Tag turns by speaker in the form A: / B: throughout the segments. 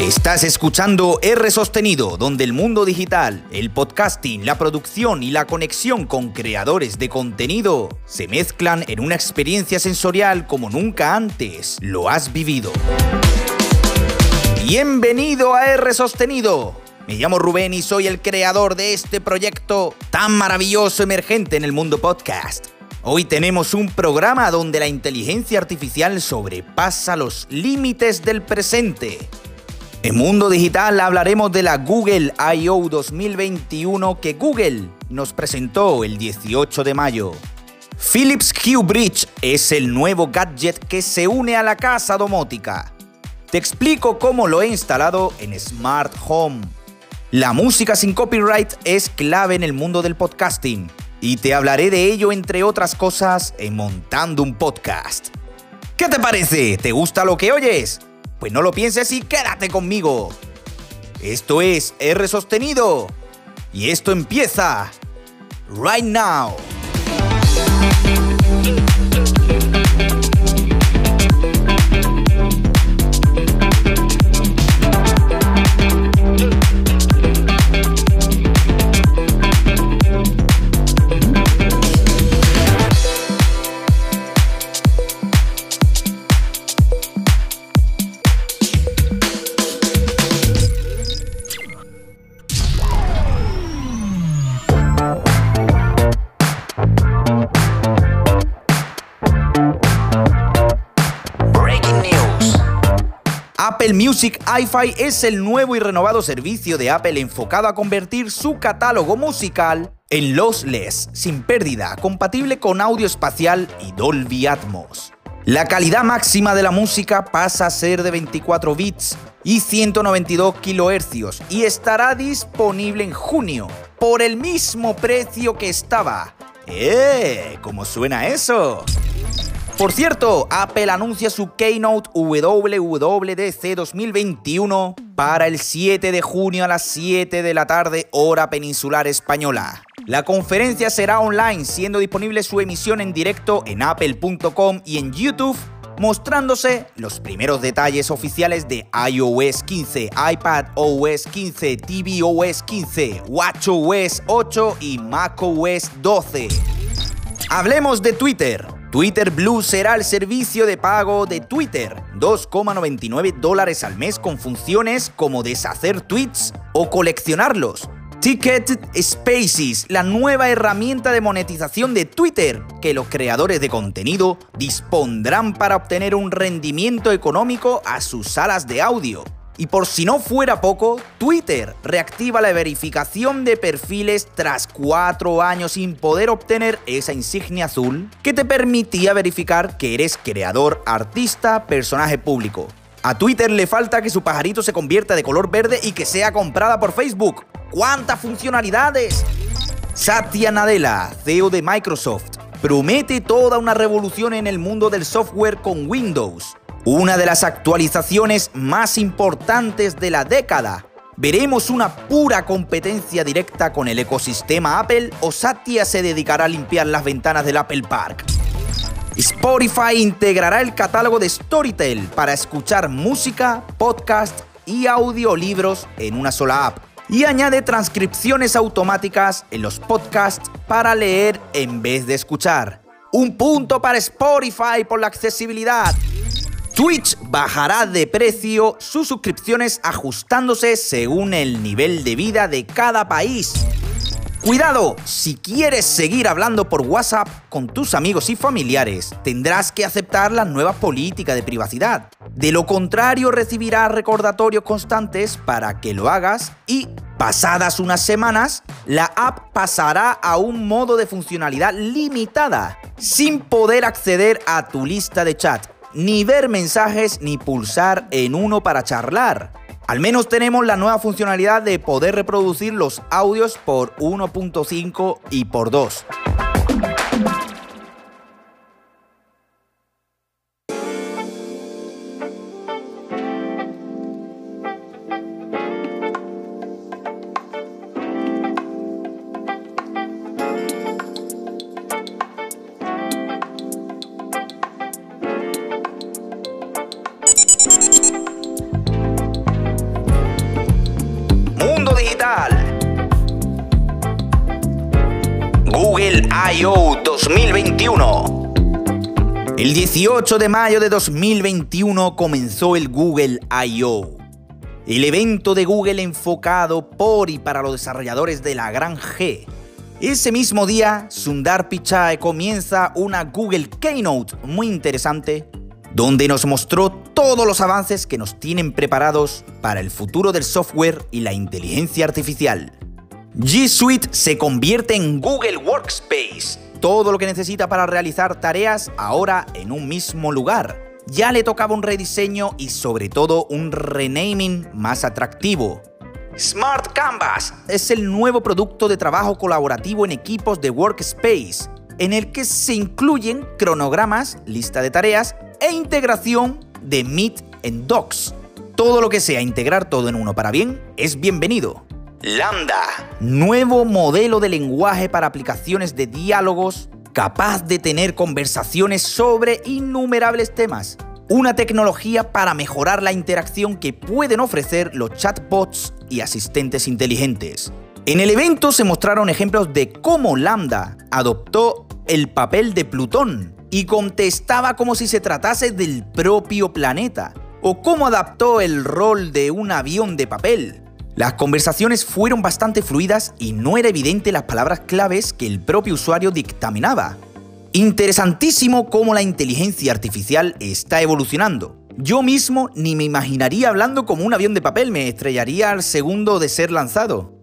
A: Estás escuchando R Sostenido, donde el mundo digital, el podcasting, la producción y la conexión con creadores de contenido se mezclan en una experiencia sensorial como nunca antes lo has vivido. Bienvenido a R Sostenido. Me llamo Rubén y soy el creador de este proyecto tan maravilloso emergente en el mundo podcast. Hoy tenemos un programa donde la inteligencia artificial sobrepasa los límites del presente. En Mundo Digital hablaremos de la Google I.O. 2021 que Google nos presentó el 18 de mayo. Philips Hue Bridge es el nuevo gadget que se une a la casa domótica. Te explico cómo lo he instalado en Smart Home. La música sin copyright es clave en el mundo del podcasting y te hablaré de ello entre otras cosas en Montando un Podcast. ¿Qué te parece? ¿Te gusta lo que oyes? Pues no lo pienses y quédate conmigo. Esto es R sostenido y esto empieza right now. Music iFi es el nuevo y renovado servicio de Apple enfocado a convertir su catálogo musical en lossless, sin pérdida, compatible con audio espacial y Dolby Atmos. La calidad máxima de la música pasa a ser de 24 bits y 192 kHz y estará disponible en junio por el mismo precio que estaba. ¡Eh! ¿Cómo suena eso? Por cierto, Apple anuncia su Keynote WWDC 2021 para el 7 de junio a las 7 de la tarde hora peninsular española. La conferencia será online, siendo disponible su emisión en directo en apple.com y en YouTube, mostrándose los primeros detalles oficiales de iOS 15, iPadOS 15, tvOS 15, watchOS 8 y macOS 12. Hablemos de Twitter. Twitter Blue será el servicio de pago de Twitter, 2,99 dólares al mes con funciones como deshacer tweets o coleccionarlos. Ticketed Spaces, la nueva herramienta de monetización de Twitter que los creadores de contenido dispondrán para obtener un rendimiento económico a sus salas de audio. Y por si no fuera poco, Twitter reactiva la verificación de perfiles tras cuatro años sin poder obtener esa insignia azul que te permitía verificar que eres creador, artista, personaje público. A Twitter le falta que su pajarito se convierta de color verde y que sea comprada por Facebook. ¡Cuántas funcionalidades! Satya Nadella, CEO de Microsoft, promete toda una revolución en el mundo del software con Windows una de las actualizaciones más importantes de la década. ¿Veremos una pura competencia directa con el ecosistema Apple o Satya se dedicará a limpiar las ventanas del Apple Park? Spotify integrará el catálogo de Storytel para escuchar música, podcast y audiolibros en una sola app. Y añade transcripciones automáticas en los podcasts para leer en vez de escuchar. Un punto para Spotify por la accesibilidad. Twitch bajará de precio sus suscripciones ajustándose según el nivel de vida de cada país. Cuidado, si quieres seguir hablando por WhatsApp con tus amigos y familiares, tendrás que aceptar la nueva política de privacidad. De lo contrario, recibirás recordatorios constantes para que lo hagas y, pasadas unas semanas, la app pasará a un modo de funcionalidad limitada, sin poder acceder a tu lista de chat ni ver mensajes ni pulsar en uno para charlar. Al menos tenemos la nueva funcionalidad de poder reproducir los audios por 1.5 y por 2. I.O. 2021. El 18 de mayo de 2021 comenzó el Google I.O. El evento de Google enfocado por y para los desarrolladores de la gran G. Ese mismo día, Sundar Pichai comienza una Google Keynote muy interesante donde nos mostró todos los avances que nos tienen preparados para el futuro del software y la inteligencia artificial. G Suite se convierte en Google Workspace, todo lo que necesita para realizar tareas ahora en un mismo lugar. Ya le tocaba un rediseño y sobre todo un renaming más atractivo. Smart Canvas es el nuevo producto de trabajo colaborativo en equipos de Workspace, en el que se incluyen cronogramas, lista de tareas e integración de Meet en Docs. Todo lo que sea integrar todo en uno para bien es bienvenido. Lambda, nuevo modelo de lenguaje para aplicaciones de diálogos capaz de tener conversaciones sobre innumerables temas. Una tecnología para mejorar la interacción que pueden ofrecer los chatbots y asistentes inteligentes. En el evento se mostraron ejemplos de cómo Lambda adoptó el papel de Plutón y contestaba como si se tratase del propio planeta, o cómo adaptó el rol de un avión de papel. Las conversaciones fueron bastante fluidas y no era evidente las palabras claves que el propio usuario dictaminaba. Interesantísimo cómo la inteligencia artificial está evolucionando. Yo mismo ni me imaginaría hablando como un avión de papel, me estrellaría al segundo de ser lanzado.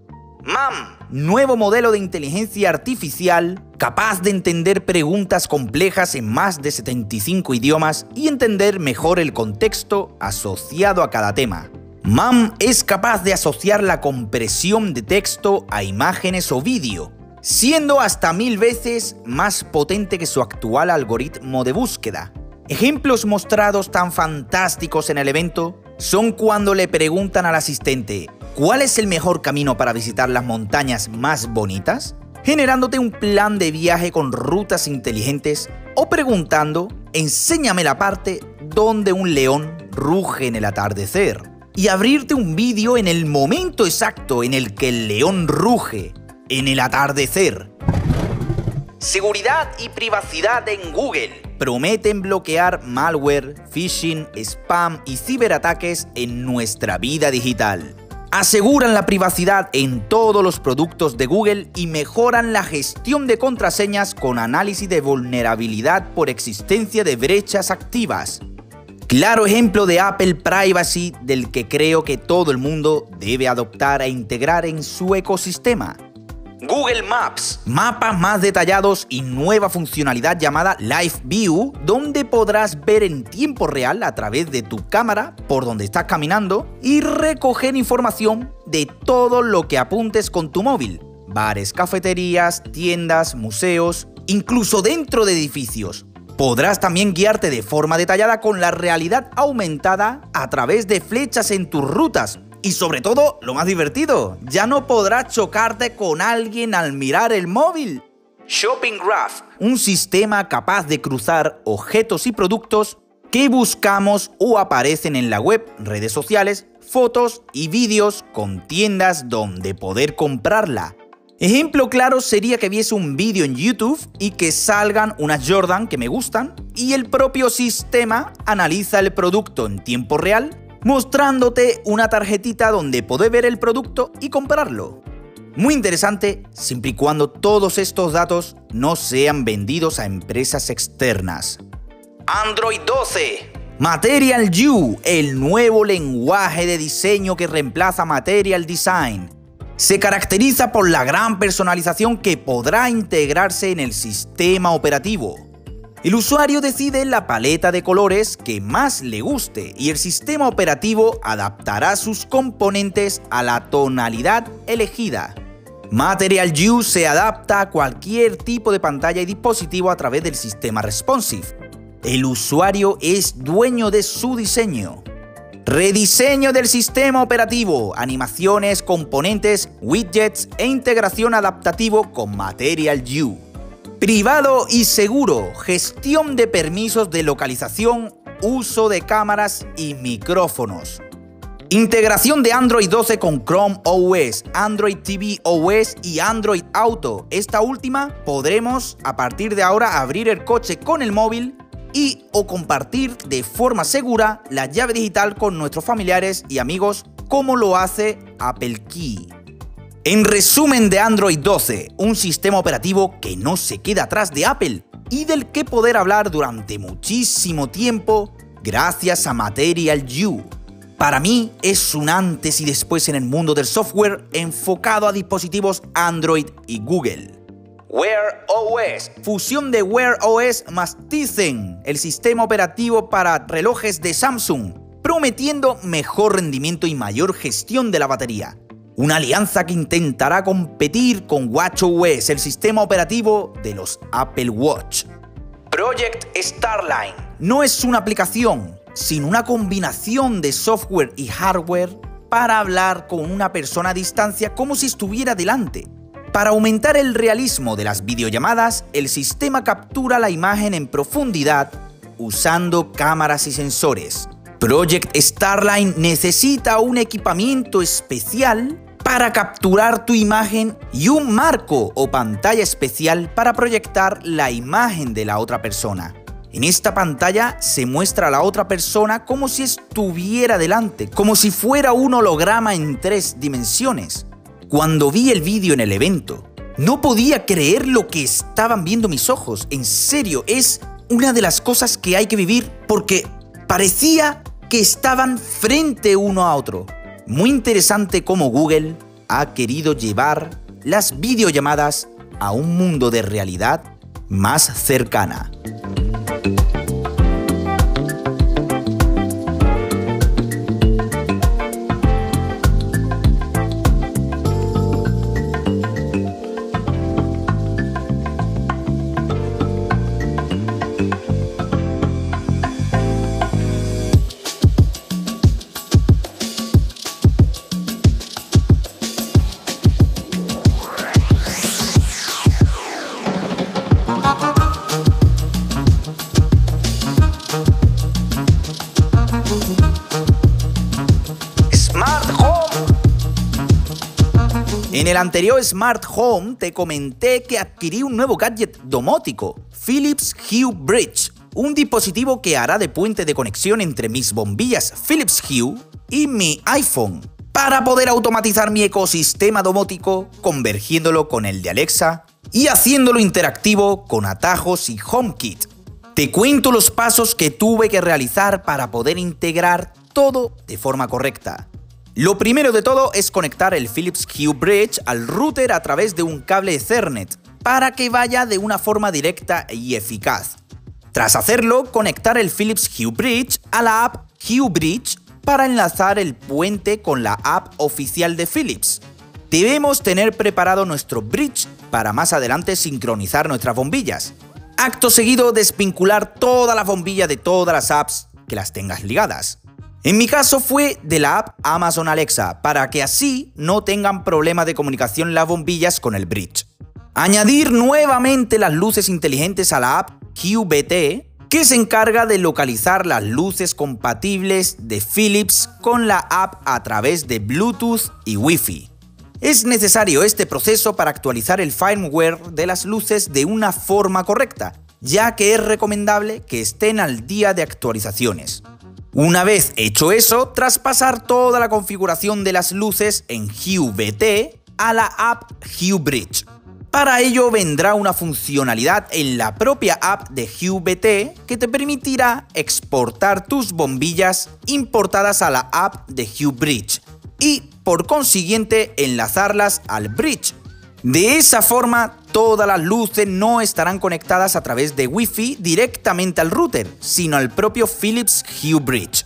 A: MAM, nuevo modelo de inteligencia artificial capaz de entender preguntas complejas en más de 75 idiomas y entender mejor el contexto asociado a cada tema. MAM es capaz de asociar la compresión de texto a imágenes o vídeo, siendo hasta mil veces más potente que su actual algoritmo de búsqueda. Ejemplos mostrados tan fantásticos en el evento son cuando le preguntan al asistente, ¿cuál es el mejor camino para visitar las montañas más bonitas? generándote un plan de viaje con rutas inteligentes o preguntando, enséñame la parte donde un león ruge en el atardecer y abrirte un vídeo en el momento exacto en el que el león ruge en el atardecer. Seguridad y privacidad en Google. Prometen bloquear malware, phishing, spam y ciberataques en nuestra vida digital aseguran la privacidad en todos los productos de Google y mejoran la gestión de contraseñas con análisis de vulnerabilidad por existencia de brechas activas. Claro ejemplo de Apple Privacy del que creo que todo el mundo debe adoptar e integrar en su ecosistema. Google Maps, mapas más detallados y nueva funcionalidad llamada Live View, donde podrás ver en tiempo real a través de tu cámara por donde estás caminando y recoger información de todo lo que apuntes con tu móvil. Bares, cafeterías, tiendas, museos, incluso dentro de edificios. Podrás también guiarte de forma detallada con la realidad aumentada a través de flechas en tus rutas y sobre todo, lo más divertido, ya no podrás chocarte con alguien al mirar el móvil. Shopping Graph, un sistema capaz de cruzar objetos y productos que buscamos o aparecen en la web, redes sociales, fotos y vídeos con tiendas donde poder comprarla. Ejemplo claro sería que viese un vídeo en YouTube y que salgan unas Jordan que me gustan y el propio sistema analiza el producto en tiempo real mostrándote una tarjetita donde podés ver el producto y comprarlo. Muy interesante, siempre y cuando todos estos datos no sean vendidos a empresas externas. Android 12. Material You, el nuevo lenguaje de diseño que reemplaza Material Design. Se caracteriza por la gran personalización que podrá integrarse en el sistema operativo el usuario decide la paleta de colores que más le guste y el sistema operativo adaptará sus componentes a la tonalidad elegida. Material You se adapta a cualquier tipo de pantalla y dispositivo a través del sistema responsive. El usuario es dueño de su diseño. Rediseño del sistema operativo, animaciones, componentes, widgets e integración adaptativo con Material You. Privado y seguro, gestión de permisos de localización, uso de cámaras y micrófonos. Integración de Android 12 con Chrome OS, Android TV OS y Android Auto. Esta última podremos a partir de ahora abrir el coche con el móvil y o compartir de forma segura la llave digital con nuestros familiares y amigos como lo hace Apple Key. En resumen de Android 12, un sistema operativo que no se queda atrás de Apple y del que poder hablar durante muchísimo tiempo gracias a Material You. Para mí es un antes y después en el mundo del software enfocado a dispositivos Android y Google. Wear OS, fusión de Wear OS más Tizen, el sistema operativo para relojes de Samsung, prometiendo mejor rendimiento y mayor gestión de la batería. Una alianza que intentará competir con WatchOS, el sistema operativo de los Apple Watch. Project Starline no es una aplicación, sino una combinación de software y hardware para hablar con una persona a distancia como si estuviera delante. Para aumentar el realismo de las videollamadas, el sistema captura la imagen en profundidad usando cámaras y sensores. Project Starline necesita un equipamiento especial para capturar tu imagen y un marco o pantalla especial para proyectar la imagen de la otra persona. En esta pantalla se muestra a la otra persona como si estuviera delante, como si fuera un holograma en tres dimensiones. Cuando vi el vídeo en el evento, no podía creer lo que estaban viendo mis ojos. En serio, es una de las cosas que hay que vivir porque parecía que estaban frente uno a otro. Muy interesante cómo Google ha querido llevar las videollamadas a un mundo de realidad más cercana. En el anterior Smart Home te comenté que adquirí un nuevo gadget domótico, Philips Hue Bridge, un dispositivo que hará de puente de conexión entre mis bombillas Philips Hue y mi iPhone, para poder automatizar mi ecosistema domótico convergiéndolo con el de Alexa y haciéndolo interactivo con atajos y HomeKit. Te cuento los pasos que tuve que realizar para poder integrar todo de forma correcta. Lo primero de todo es conectar el Philips Hue Bridge al router a través de un cable Ethernet para que vaya de una forma directa y eficaz. Tras hacerlo, conectar el Philips Hue Bridge a la app Hue Bridge para enlazar el puente con la app oficial de Philips. Debemos tener preparado nuestro bridge para más adelante sincronizar nuestras bombillas. Acto seguido, desvincular toda la bombilla de todas las apps que las tengas ligadas. En mi caso fue de la app Amazon Alexa, para que así no tengan problema de comunicación las bombillas con el bridge. Añadir nuevamente las luces inteligentes a la app QBT, que se encarga de localizar las luces compatibles de Philips con la app a través de Bluetooth y Wi-Fi. Es necesario este proceso para actualizar el firmware de las luces de una forma correcta, ya que es recomendable que estén al día de actualizaciones. Una vez hecho eso, traspasar toda la configuración de las luces en HueBT a la app HueBridge. Para ello vendrá una funcionalidad en la propia app de HueBT que te permitirá exportar tus bombillas importadas a la app de HueBridge y por consiguiente enlazarlas al bridge. De esa forma todas las luces no estarán conectadas a través de Wi-Fi directamente al router, sino al propio Philips Hue Bridge.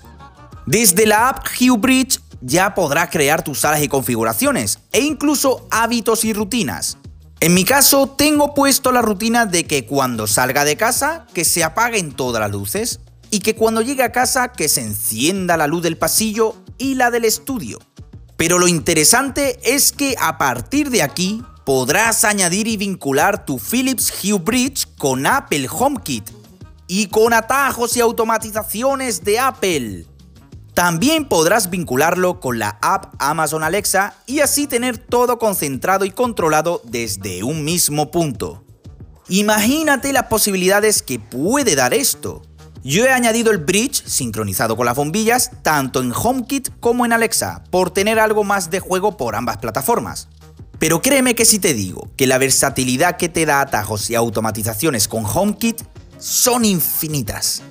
A: Desde la app Hue Bridge ya podrás crear tus salas y configuraciones, e incluso hábitos y rutinas. En mi caso, tengo puesto la rutina de que cuando salga de casa, que se apaguen todas las luces, y que cuando llegue a casa, que se encienda la luz del pasillo y la del estudio. Pero lo interesante es que a partir de aquí podrás añadir y vincular tu Philips Hue Bridge con Apple HomeKit y con atajos y automatizaciones de Apple. También podrás vincularlo con la app Amazon Alexa y así tener todo concentrado y controlado desde un mismo punto. Imagínate las posibilidades que puede dar esto. Yo he añadido el bridge sincronizado con las bombillas tanto en HomeKit como en Alexa, por tener algo más de juego por ambas plataformas. Pero créeme que si te digo que la versatilidad que te da atajos y automatizaciones con HomeKit son infinitas.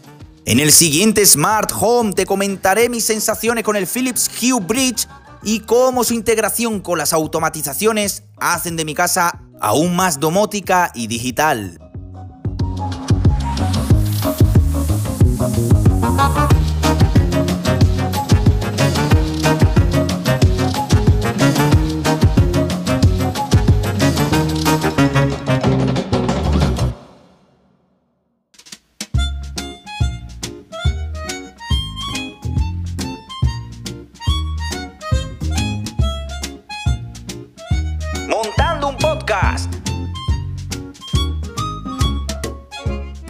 A: En el siguiente Smart Home te comentaré mis sensaciones con el Philips Hue Bridge y cómo su integración con las automatizaciones hacen de mi casa aún más domótica y digital.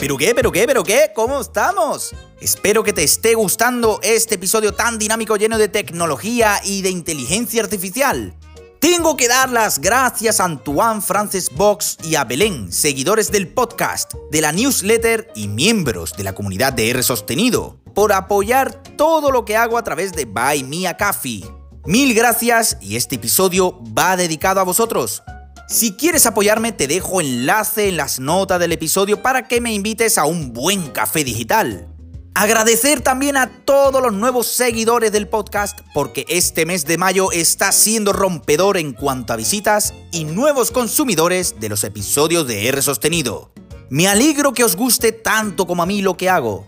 A: ¿Pero qué? ¿Pero qué? ¿Pero qué? ¿Cómo estamos? Espero que te esté gustando este episodio tan dinámico lleno de tecnología y de inteligencia artificial. Tengo que dar las gracias a Antoine Frances Box y a Belén, seguidores del podcast, de la newsletter y miembros de la comunidad de R Sostenido, por apoyar todo lo que hago a través de Buy Me a Coffee. Mil gracias y este episodio va dedicado a vosotros. Si quieres apoyarme, te dejo enlace en las notas del episodio para que me invites a un buen café digital. Agradecer también a todos los nuevos seguidores del podcast porque este mes de mayo está siendo rompedor en cuanto a visitas y nuevos consumidores de los episodios de R Sostenido. Me alegro que os guste tanto como a mí lo que hago.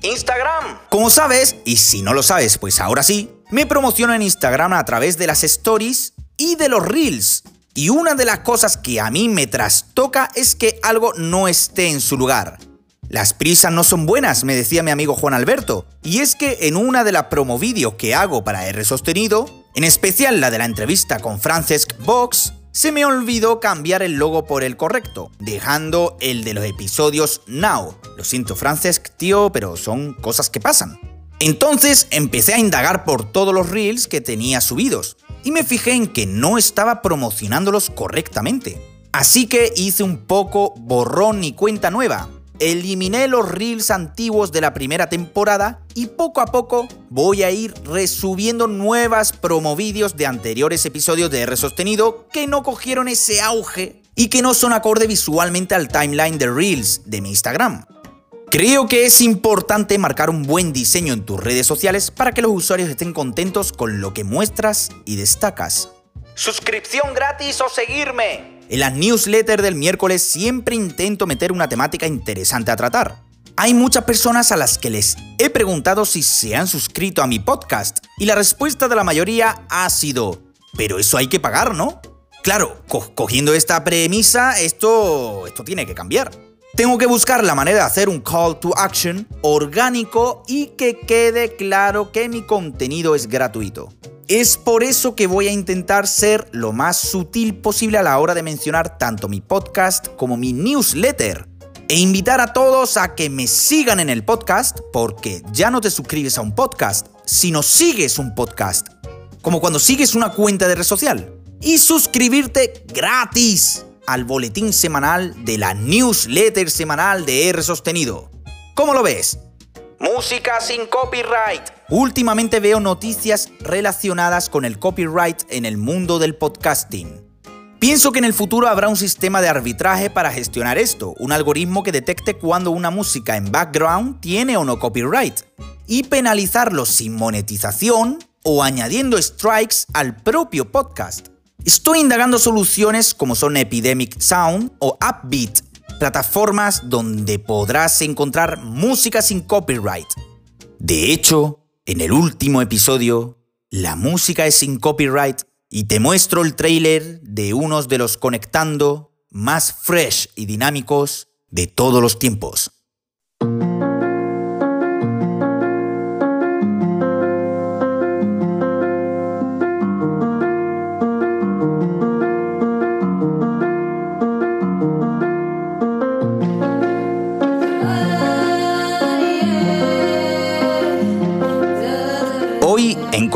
A: Instagram. Como sabes, y si no lo sabes, pues ahora sí, me promociono en Instagram a través de las stories y de los reels. Y una de las cosas que a mí me trastoca es que algo no esté en su lugar. Las prisas no son buenas, me decía mi amigo Juan Alberto. Y es que en una de las promovideos que hago para R Sostenido, en especial la de la entrevista con Francesc Box, se me olvidó cambiar el logo por el correcto, dejando el de los episodios Now. Lo siento Francesc, tío, pero son cosas que pasan. Entonces empecé a indagar por todos los reels que tenía subidos y me fijé en que no estaba promocionándolos correctamente. Así que hice un poco borrón y cuenta nueva. Eliminé los reels antiguos de la primera temporada y poco a poco voy a ir resubiendo nuevas promovideos de anteriores episodios de R sostenido que no cogieron ese auge y que no son acorde visualmente al timeline de reels de mi Instagram. Creo que es importante marcar un buen diseño en tus redes sociales para que los usuarios estén contentos con lo que muestras y destacas. Suscripción gratis o seguirme. En la newsletter del miércoles siempre intento meter una temática interesante a tratar. Hay muchas personas a las que les he preguntado si se han suscrito a mi podcast y la respuesta de la mayoría ha sido, pero eso hay que pagar, ¿no? Claro, cogiendo esta premisa, esto, esto tiene que cambiar. Tengo que buscar la manera de hacer un call to action orgánico y que quede claro que mi contenido es gratuito. Es por eso que voy a intentar ser lo más sutil posible a la hora de mencionar tanto mi podcast como mi newsletter. E invitar a todos a que me sigan en el podcast porque ya no te suscribes a un podcast, sino sigues un podcast. Como cuando sigues una cuenta de red social. Y suscribirte gratis al boletín semanal de la newsletter semanal de R Sostenido. ¿Cómo lo ves? Música sin copyright. Últimamente veo noticias relacionadas con el copyright en el mundo del podcasting. Pienso que en el futuro habrá un sistema de arbitraje para gestionar esto, un algoritmo que detecte cuando una música en background tiene o no copyright, y penalizarlo sin monetización o añadiendo strikes al propio podcast. Estoy indagando soluciones como son Epidemic Sound o Upbeat, plataformas donde podrás encontrar música sin copyright. De hecho, en el último episodio, la música es sin copyright y te muestro el trailer de unos de los conectando más fresh y dinámicos de todos los tiempos.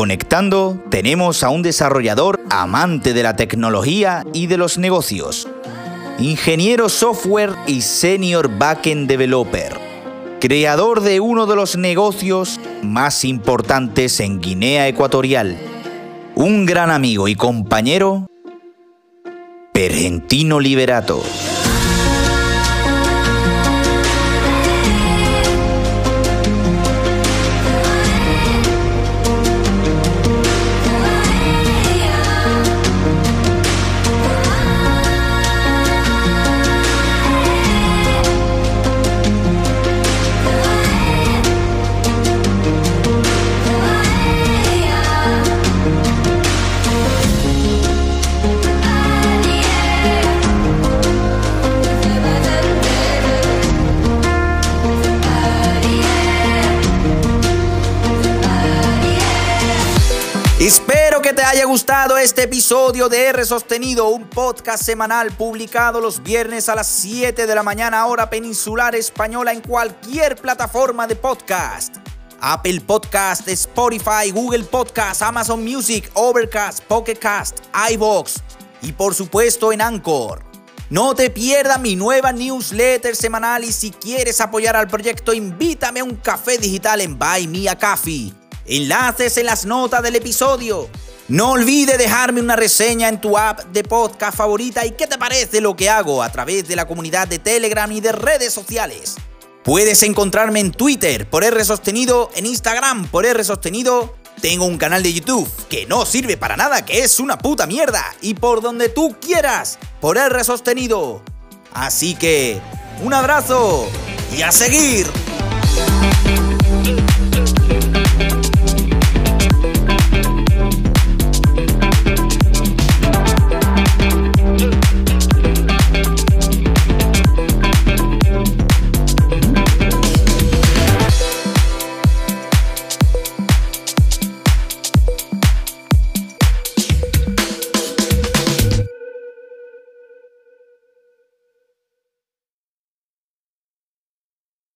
A: Entrevistando tenemos a un desarrollador amante de la tecnología y de los negocios, ingeniero software y senior backend developer, creador de uno de los negocios más importantes en Guinea Ecuatorial, un gran amigo y compañero, Pergentino Liberato. Que te haya gustado este episodio de R Sostenido, un podcast semanal publicado los viernes a las 7 de la mañana hora peninsular española en cualquier plataforma de podcast. Apple Podcast, Spotify, Google Podcast, Amazon Music, Overcast, Pocket Cast, iVoox y por supuesto en Anchor. No te pierdas mi nueva newsletter semanal y si quieres apoyar al proyecto invítame a un café digital en Buy Me a Coffee Enlaces en las notas del episodio. No olvides dejarme una reseña en tu app de podcast favorita y qué te parece lo que hago a través de la comunidad de Telegram y de redes sociales. Puedes encontrarme en Twitter por R Sostenido, en Instagram por R Sostenido. Tengo un canal de YouTube que no sirve para nada, que es una puta mierda. Y por donde tú quieras, por R Sostenido. Así que, un abrazo y a seguir